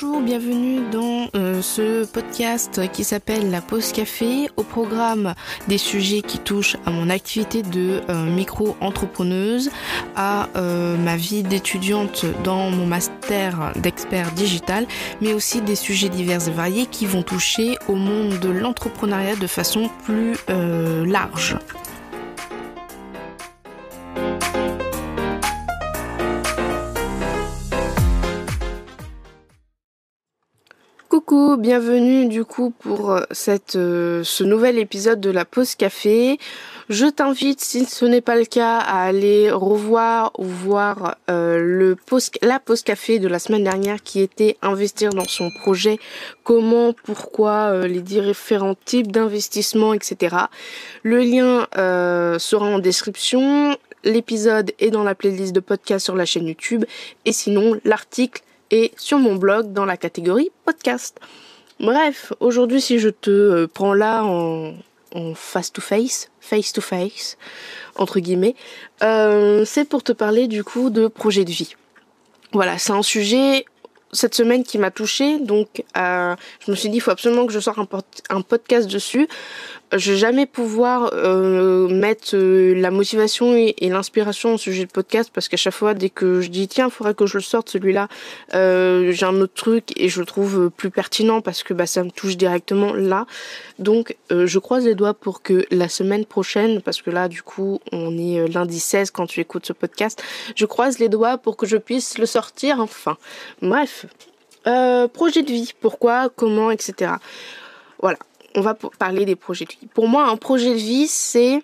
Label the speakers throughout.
Speaker 1: Bonjour, bienvenue dans euh, ce podcast qui s'appelle La Pause Café. Au programme des sujets qui touchent à mon activité de euh, micro-entrepreneuse, à euh, ma vie d'étudiante dans mon master d'expert digital, mais aussi des sujets divers et variés qui vont toucher au monde de l'entrepreneuriat de façon plus large. Coucou, bienvenue du coup pour euh, cette, euh, ce nouvel épisode de la pause café. Je t'invite, si ce n'est pas le cas, à aller revoir ou voir euh, le la pause café de la semaine dernière qui était investir dans son projet, comment, pourquoi, les différents types d'investissement, etc. Le lien sera en description. L'épisode est dans la playlist de podcast sur la chaîne YouTube et sinon l'article et sur mon blog dans la catégorie podcast. Bref, aujourd'hui si je te euh, prends là en, face to face, face to face, entre guillemets, euh, c'est pour te parler du coup de projet de vie. Voilà, c'est un sujet cette semaine qui m'a touchée, donc euh, je me suis dit il faut absolument que je sorte un, un podcast dessus je vais jamais pouvoir euh, mettre euh, la motivation et, l'inspiration au sujet de podcast parce qu'à chaque fois dès que je dis tiens il faudrait que je le sorte celui-là euh, j'ai un autre truc et je le trouve plus pertinent parce que bah ça me touche directement là. Donc je croise les doigts pour que la semaine prochaine parce que là du coup on est lundi 16 quand tu écoutes ce podcast je croise les doigts pour que je puisse le sortir enfin. Bref. Projet de vie. Pourquoi? Comment? Etc voilà on va parler des projets de vie. Pour moi, un projet de vie, c'est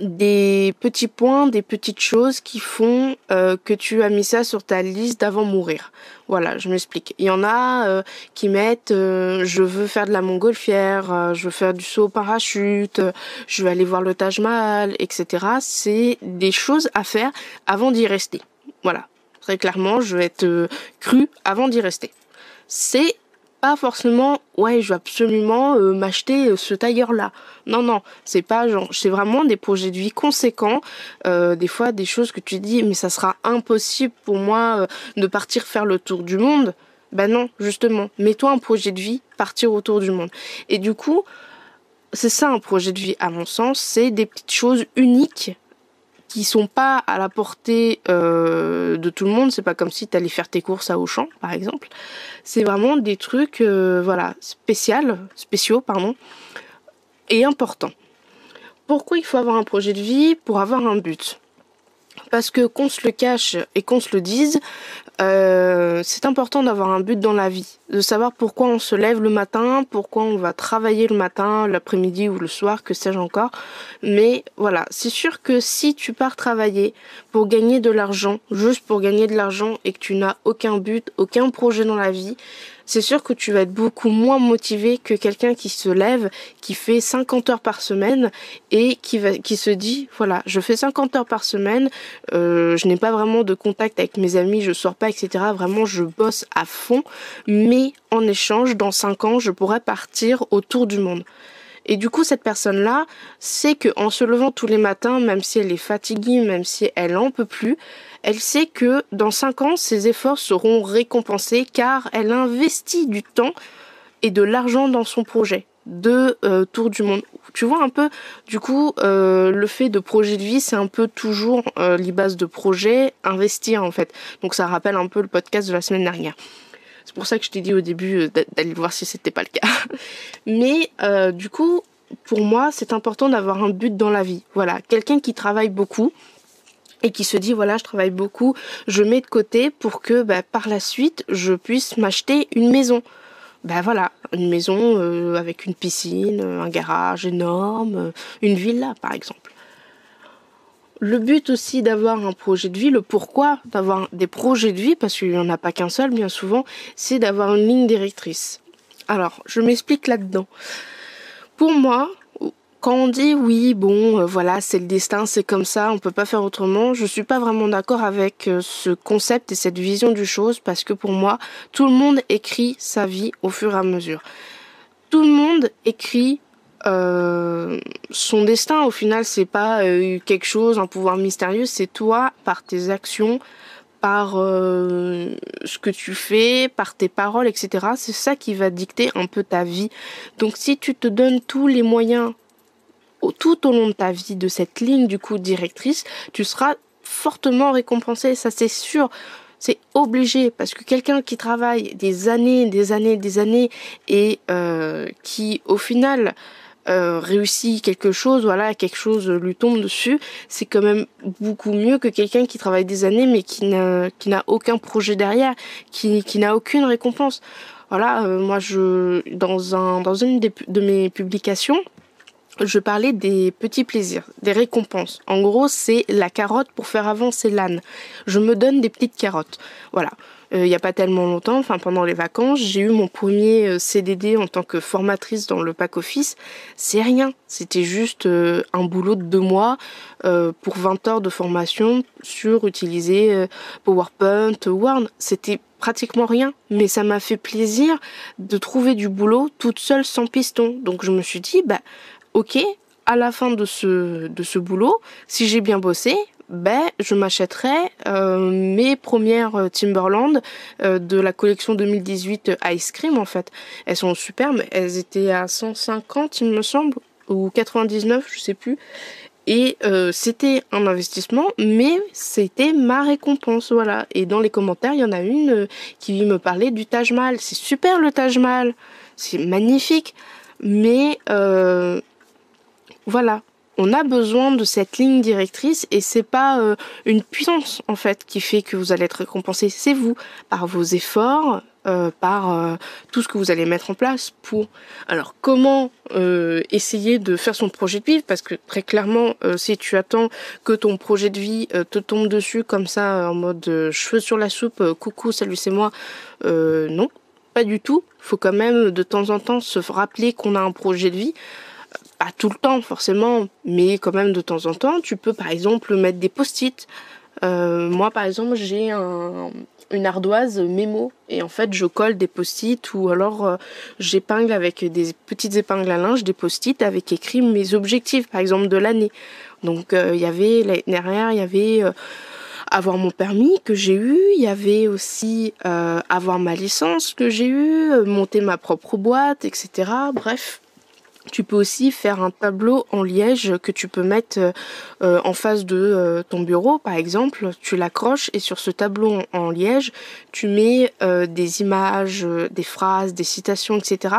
Speaker 1: des petits points, des petites choses qui font euh, que tu as mis ça sur ta liste d'avant mourir. Voilà, je m'explique. Il y en a euh, qui mettent euh, je veux faire de la montgolfière, je veux faire du saut au parachute, je vais aller voir le Taj Mahal, etc. C'est des choses à faire avant d'y rester. Voilà, très clairement, je vais être cru avant d'y rester. C'est pas forcément ouais je veux absolument euh, m'acheter euh, ce tailleur là non non c'est pas genre c'est vraiment des projets de vie conséquents euh, des fois des choses que tu dis mais ça sera impossible pour moi de partir faire le tour du monde. Ben non justement mets-toi un projet de vie partir autour du monde. Et du coup c'est ça un projet de vie à mon sens c'est des petites choses uniques qui sont pas à la portée euh, de tout le monde. C'est pas comme si tu allais faire tes courses à Auchan, par exemple. C'est vraiment des trucs, euh, voilà, spécial, spéciaux, pardon, et importants. Pourquoi il faut avoir un projet de vie Pour avoir un but? Parce que qu'on se le cache et qu'on se le dise, euh, c'est important d'avoir un but dans la vie, de savoir pourquoi on se lève le matin, pourquoi on va travailler le matin, l'après-midi ou le soir, que sais-je encore. Mais voilà, c'est sûr que si tu pars travailler pour gagner de l'argent, juste pour gagner de l'argent et que tu n'as aucun but, aucun projet dans la vie, c'est sûr que tu vas être beaucoup moins motivé que quelqu'un qui se lève, qui fait 50 heures par semaine et qui va, qui se dit, voilà, je fais 50 heures par semaine, euh, je n'ai pas vraiment de contact avec mes amis, je sors pas, etc. Vraiment, je bosse à fond, mais en échange, dans 5 ans, je pourrais partir autour du monde. Et du coup, cette personne-là sait qu'en se levant tous les matins, même si elle est fatiguée, même si elle en peut plus, elle sait que dans 5 ans, ses efforts seront récompensés car elle investit du temps et de l'argent dans son projet de euh, tour du monde. Tu vois un peu, du coup, euh, le fait de projet de vie, c'est un peu toujours euh, les bases de projet, investir en fait. Donc ça rappelle un peu le podcast de la semaine dernière. C'est pour ça que je t'ai dit au début d'aller voir si c'était pas le cas. Mais du coup, pour moi, c'est important d'avoir un but dans la vie. Voilà, quelqu'un qui travaille beaucoup, et qui se dit voilà je travaille beaucoup, je mets de côté pour que bah, par la suite je puisse m'acheter une maison. Ben voilà, une maison euh, avec une piscine, un garage énorme, euh, une villa par exemple. Le but aussi d'avoir un projet de vie, le pourquoi d'avoir des projets de vie, parce qu'il n'y en a pas qu'un seul bien souvent, c'est d'avoir une ligne directrice. Alors, je m'explique là-dedans. Pour moi, quand on dit oui, bon, euh, voilà, c'est le destin, c'est comme ça, on peut pas faire autrement, je suis pas vraiment d'accord avec euh, ce concept et cette vision du chose parce que pour moi, tout le monde écrit sa vie au fur et à mesure. Tout le monde écrit euh, son destin. Au final, c'est pas quelque chose, un pouvoir mystérieux, c'est toi par tes actions, par ce que tu fais, par tes paroles, etc. C'est ça qui va dicter un peu ta vie. Donc si tu te donnes tous les moyens tout au long de ta vie de cette ligne du coup directrice, tu seras fortement récompensé, ça c'est sûr. C'est obligé parce que quelqu'un qui travaille des années, des années, des années et euh, qui au final euh, réussit quelque chose, voilà, quelque chose lui tombe dessus, c'est quand même beaucoup mieux que quelqu'un qui travaille des années mais qui n'a qui n'a aucun projet derrière, qui, qui n'a aucune récompense. Voilà, euh, moi je dans un dans une de mes publications, je parlais des petits plaisirs, des récompenses. En gros, c'est la carotte pour faire avancer l'âne. Je me donne des petites carottes. Voilà. Euh, il n'y a pas tellement longtemps, enfin pendant les vacances, j'ai eu mon premier euh, CDD en tant que formatrice dans le pack office. C'est rien, c'était juste euh, un boulot de deux mois pour 20 heures de formation sur utiliser PowerPoint, Word. C'était pratiquement rien, mais ça m'a fait plaisir de trouver du boulot toute seule sans piston. Donc je me suis dit, bah ok, à la fin de ce, de ce boulot, si j'ai bien bossé, ben, je m'achèterai euh, mes premières euh, Timberland euh, de la collection 2018 Ice Cream en fait. Elles sont superbes, elles étaient à 150 il me semble, ou 99, je sais plus. Et c'était un investissement, mais c'était ma récompense, voilà. Et dans les commentaires, il y en a une qui me parlait du Taj Mahal. C'est super le Taj Mahal, c'est magnifique, mais voilà. On a besoin de cette ligne directrice et c'est pas euh, une puissance en fait qui fait que vous allez être récompensé, c'est vous par vos efforts, euh, par euh, tout ce que vous allez mettre en place pour. Alors comment essayer de faire son projet de vie? Parce que très clairement, si tu attends que ton projet de vie te tombe dessus comme ça en mode cheveux sur la soupe, coucou, salut c'est moi, non, pas du tout. Faut quand même de temps en temps se rappeler qu'on a un projet de vie pas tout le temps forcément, mais quand même de temps en temps, tu peux par exemple mettre des post-it. Euh, moi par exemple j'ai une ardoise mémo et en fait je colle des post-it ou alors euh, j'épingle avec des petites épingles à linge des post-it avec écrit mes objectifs par exemple de l'année. Donc euh, il y avait l'année dernière il y avait avoir mon permis que j'ai eu, il y avait aussi avoir ma licence que j'ai eu, monter ma propre boîte, etc. Bref, tu peux aussi faire un tableau en liège que tu peux mettre euh, en face de euh, ton bureau, par exemple. Tu l'accroches et sur ce tableau en, liège, tu mets euh, des images, des phrases, des citations, etc.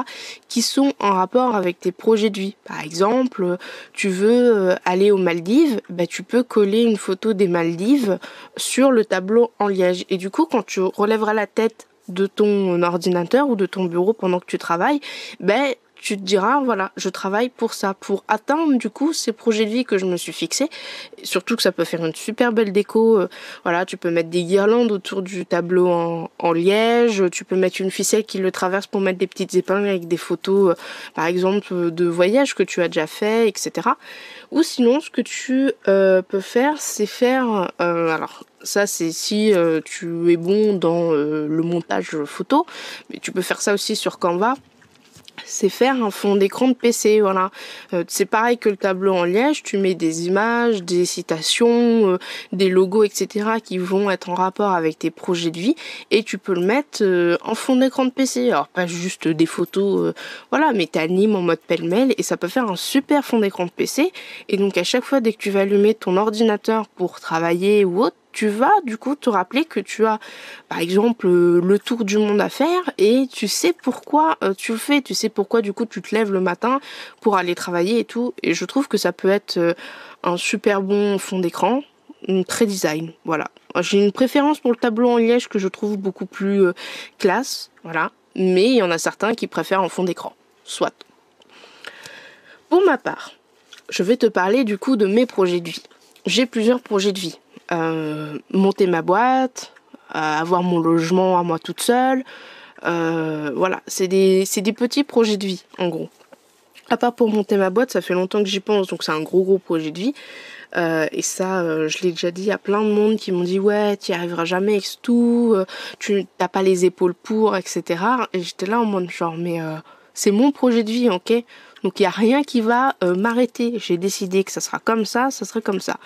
Speaker 1: qui sont en rapport avec tes projets de vie. Par exemple, tu veux aller aux Maldives, bah, tu peux coller une photo des Maldives sur le tableau en liège. Et du coup, quand tu relèveras la tête de ton ordinateur ou de ton bureau pendant que tu travailles, ben tu te diras, voilà, je travaille pour ça, pour atteindre du coup ces projets de vie que je me suis fixé. Surtout que ça peut faire une super belle déco. Euh, voilà, tu peux mettre des guirlandes autour du tableau en, liège, tu peux mettre une ficelle qui le traverse pour mettre des petites épingles avec des photos, euh, par exemple, de voyages que tu as déjà fait, etc. Ou sinon, ce que tu euh, peux faire, c'est faire, alors ça c'est si tu es bon dans le montage photo, mais tu peux faire ça aussi sur Canva c'est faire un fond d'écran de PC, voilà. Euh, c'est pareil que le tableau en liège, tu mets des images, des citations, euh, des logos, etc. qui vont être en rapport avec tes projets de vie et tu peux le mettre euh, en fond d'écran de PC. Alors pas juste des photos, voilà, mais t'animes en mode pêle-mêle et ça peut faire un super fond d'écran de PC. Et donc à chaque fois dès que tu vas allumer ton ordinateur pour travailler ou autre, tu vas du coup te rappeler que tu as par exemple euh, le tour du monde à faire et tu sais pourquoi euh, tu le fais, tu sais pourquoi du coup tu te lèves le matin pour aller travailler et tout et je trouve que ça peut être euh, un super bon fond d'écran, très design, voilà. J'ai une préférence pour le tableau en liège que je trouve beaucoup plus classe, voilà, mais il y en a certains qui préfèrent en fond d'écran. Soit. Pour ma part, je vais te parler du coup de mes projets de vie. J'ai plusieurs projets de vie. Euh, monter ma boîte, euh, avoir mon logement à moi toute seule. Euh, voilà, c'est des, des petits projets de vie, en gros. À part pour monter ma boîte, ça fait longtemps que j'y pense, donc c'est un gros gros projet de vie. et ça, je l'ai déjà dit à plein de monde qui m'ont dit ouais, tu n'y arriveras jamais avec tout, tu n'as pas les épaules pour, etc. Et j'étais là en mode genre mais c'est mon projet de vie, ok? Donc il n'y a rien qui va m'arrêter. J'ai décidé que ça sera comme ça, ça serait comme ça.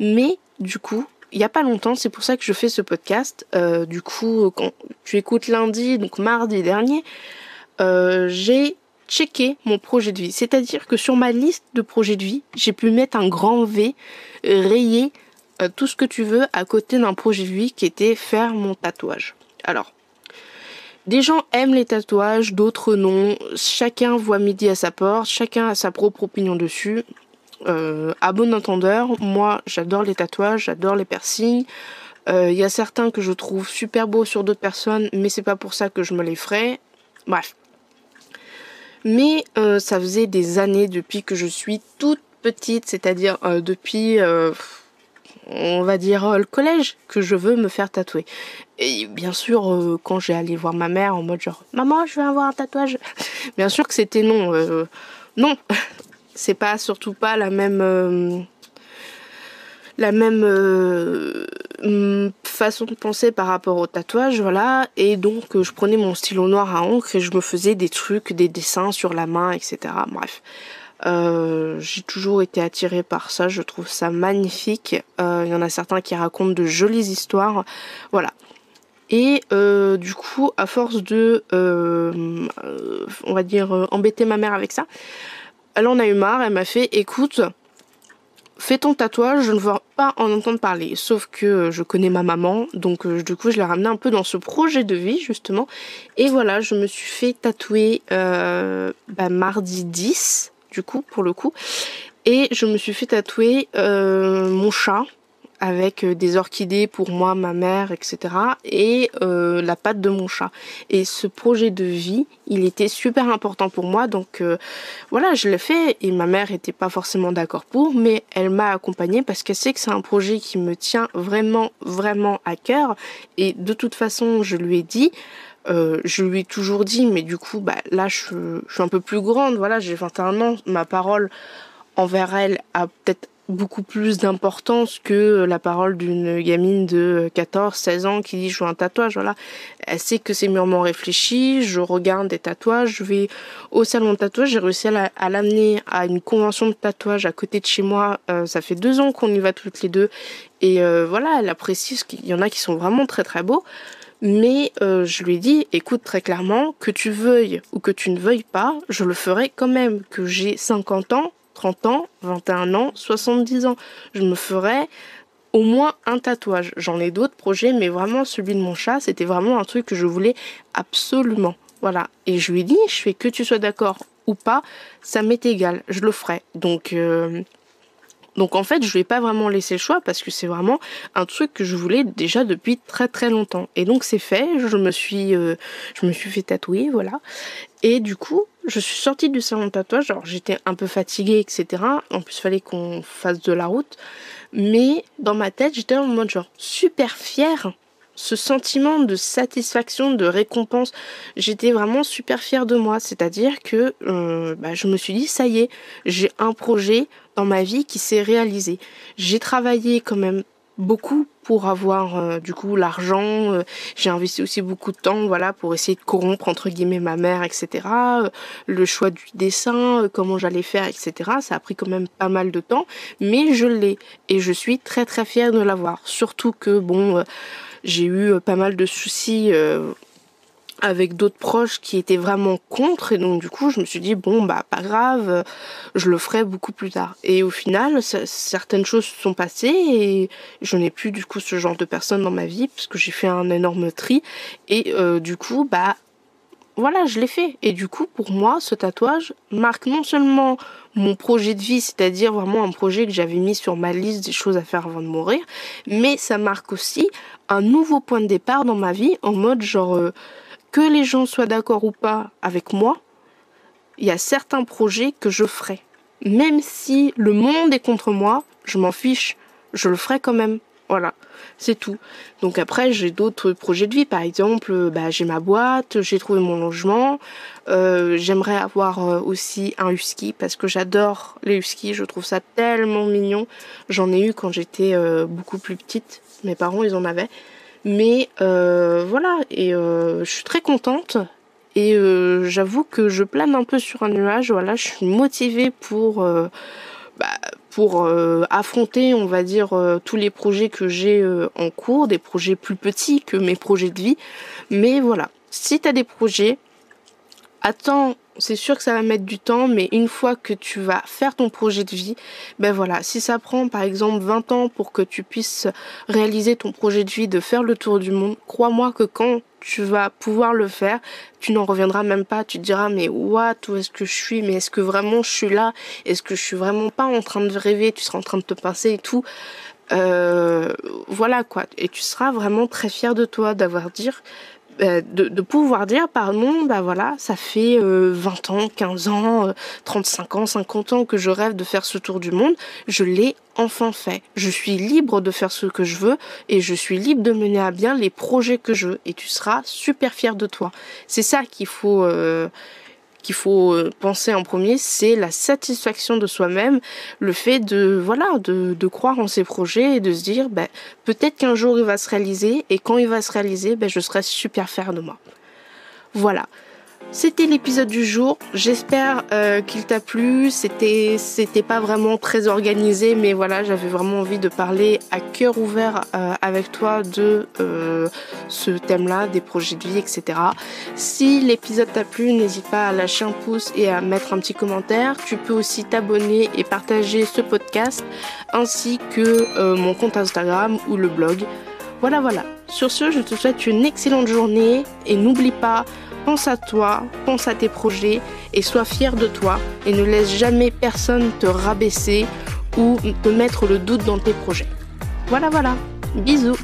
Speaker 1: Mais du coup, il y a pas longtemps, c'est pour ça que je fais ce podcast. Euh, du coup, quand tu écoutes lundi, donc mardi dernier, euh, j'ai checké mon projet de vie. C'est-à-dire que sur ma liste de projets de vie, j'ai pu mettre un grand V, rayer euh, tout ce que tu veux à côté d'un projet de vie qui était faire mon tatouage. Alors, des gens aiment les tatouages, d'autres non. Chacun voit midi à sa porte, chacun a sa propre opinion dessus. Euh, à bon entendeur, moi j'adore les tatouages, j'adore les piercings. Il euh, y a certains que je trouve super beaux sur d'autres personnes, mais c'est pas pour ça que je me les ferai. Bref. Mais euh, ça faisait des années depuis que je suis toute petite, c'est-à-dire depuis on va dire le collège que je veux me faire tatouer. Et bien sûr, quand j'ai allé voir ma mère en mode genre maman, je veux avoir un tatouage. bien sûr que c'était non. non, c'est pas surtout pas la même euh, la même euh, mm, façon de penser par rapport au tatouage, voilà. Et donc, euh, je prenais mon stylo noir à encre et je me faisais des trucs, des dessins sur la main, etc. Bref. J'ai toujours été attirée par ça, je trouve ça magnifique. Il y en a certains qui racontent de jolies histoires. Voilà. Et du coup, à force de, on va dire, embêter ma mère avec ça, elle en a eu marre, elle m'a fait écoute, fais ton tatouage, je ne veux pas en entendre parler. Sauf que je connais ma maman, donc euh, du coup je l'ai ramenée un peu dans ce projet de vie justement. Et voilà, je me suis fait tatouer euh, bah, mardi 10, coup, pour le coup. Et je me suis fait tatouer euh, mon chat avec euh, des orchidées pour moi, ma mère, etc. et euh, la patte de mon chat. Et ce projet de vie, il était super important pour moi, donc voilà, je l'ai fait et ma mère était pas forcément d'accord pour, mais elle m'a accompagnée parce qu'elle sait que c'est un projet qui me tient vraiment, vraiment à cœur. Et de toute façon, je lui ai dit. Je lui ai toujours dit, mais du coup, bah, là, je, suis un peu plus grande, voilà, j'ai 21 ans, ma parole envers elle a peut-être beaucoup plus d'importance que la parole d'une gamine de 14, 16 ans qui dit je veux un tatouage, voilà. Elle sait que c'est mûrement réfléchi, je regarde des tatouages, je vais au salon de tatouage, j'ai réussi à l'amener à une convention de tatouage à côté de chez moi, euh, ça fait deux ans qu'on y va toutes les deux, et euh, voilà, elle apprécie, qu'il y en a qui sont vraiment très très beaux, mais euh, je lui ai dit, écoute très clairement, que tu veuilles ou que tu ne veuilles pas, je le ferai quand même, que j'ai 50 ans, 30 ans, 21 ans, 70 ans. Je me ferais au moins un tatouage. J'en ai d'autres projets, mais vraiment celui de mon chat, c'était vraiment un truc que je voulais absolument. Voilà. Et je lui ai dit, je fais que tu sois d'accord ou pas, ça m'est égal, je le ferai. Donc, euh, donc en fait, je vais pas vraiment laisser le choix parce que c'est vraiment un truc que je voulais déjà depuis très très longtemps. Et donc c'est fait, je me suis, euh, fait tatouer, voilà. Et du coup, je suis sortie du salon de tatouage. Alors j'étais un peu fatiguée, etc. En plus, il fallait qu'on fasse de la route. Mais dans ma tête, j'étais en mode genre super fière. Ce sentiment de satisfaction, de récompense, j'étais vraiment super fière de moi. C'est-à-dire que euh, bah, je me suis dit, ça y est, j'ai un projet dans ma vie qui s'est réalisé. J'ai travaillé quand même beaucoup pour avoir euh, du coup l'argent. Euh, j'ai investi aussi beaucoup de temps, voilà, pour essayer de corrompre entre guillemets ma mère, etc. Euh, le choix du dessin, comment j'allais faire, etc. Ça a pris quand même pas mal de temps, mais je l'ai et je suis très très fière de l'avoir. Surtout que bon, j'ai eu pas mal de soucis avec d'autres proches qui étaient vraiment contre et donc du coup je me suis dit bon bah pas grave je le ferai beaucoup plus tard. Et au final certaines choses se sont passées et je n'ai plus du coup ce genre de personnes dans ma vie parce que j'ai fait un énorme tri et euh, du coup bah voilà je l'ai fait. Et du coup pour moi ce tatouage marque non seulement mon projet de vie c'est-à-dire vraiment un projet que j'avais mis sur ma liste des choses à faire avant de mourir mais ça marque aussi un nouveau point de départ dans ma vie en mode genre euh, que les gens soient d'accord ou pas avec moi, il y a certains projets que je ferai. Même si le monde est contre moi, je m'en fiche, je le ferai quand même. Voilà, c'est tout. Donc après, j'ai d'autres projets de vie. Par exemple, bah, j'ai ma boîte, j'ai trouvé mon logement. Euh, j'aimerais avoir euh, aussi un husky parce que j'adore les huskies. Je trouve ça tellement mignon. J'en ai eu quand j'étais euh, beaucoup plus petite. Mes parents, ils en avaient. Mais euh, voilà, et euh, je suis très contente. Et euh, j'avoue que je plane un peu sur un nuage. Voilà, je suis motivée pour bah, pour affronter, on va dire, tous les projets que j'ai en cours, des projets plus petits que mes projets de vie. Mais voilà, si tu as des projets, attends c'est sûr que ça va mettre du temps, mais une fois que tu vas faire ton projet de vie, ben voilà, si ça prend par exemple 20 ans pour que tu puisses réaliser ton projet de vie de faire le tour du monde, crois-moi que quand tu vas pouvoir le faire, tu n'en reviendras même pas, tu te diras mais what, où est-ce que je suis, mais est-ce que vraiment je suis là, est-ce que je suis vraiment pas en train de rêver, tu seras en train de te pincer et tout. Euh, voilà quoi, et tu seras vraiment très fier de toi d'avoir dire euh, de, pouvoir dire, pardon, bah voilà, ça fait 20 euh, ans, 15 ans, 35 euh, ans, 50 ans que je rêve de faire ce tour du monde, je l'ai enfin fait. Je suis libre de faire ce que je veux et je suis libre de mener à bien les projets que je veux et tu seras super fier de toi. C'est ça qu'il faut qu'il faut euh, penser en premier, c'est la satisfaction de soi-même, le fait de voilà de, croire en ses projets et de se dire ben, peut-être qu'un jour il va se réaliser et quand il va se réaliser, ben, je serai super fier de moi. Voilà. C'était l'épisode du jour. J'espère euh, qu'il t'a plu. C'était c'était pas vraiment très organisé, mais voilà, j'avais vraiment envie de parler à cœur ouvert euh, avec toi de euh, ce thème-là, des projets de vie, etc. Si l'épisode t'a plu, n'hésite pas à lâcher un pouce et à mettre un petit commentaire. Tu peux aussi t'abonner et partager ce podcast, ainsi que mon compte Instagram ou le blog. Voilà, voilà. Sur ce, je te souhaite une excellente journée et n'oublie pas pense à toi, pense à tes projets et sois fier de toi et ne laisse jamais personne te rabaisser ou te mettre le doute dans tes projets. Voilà, voilà. Bisous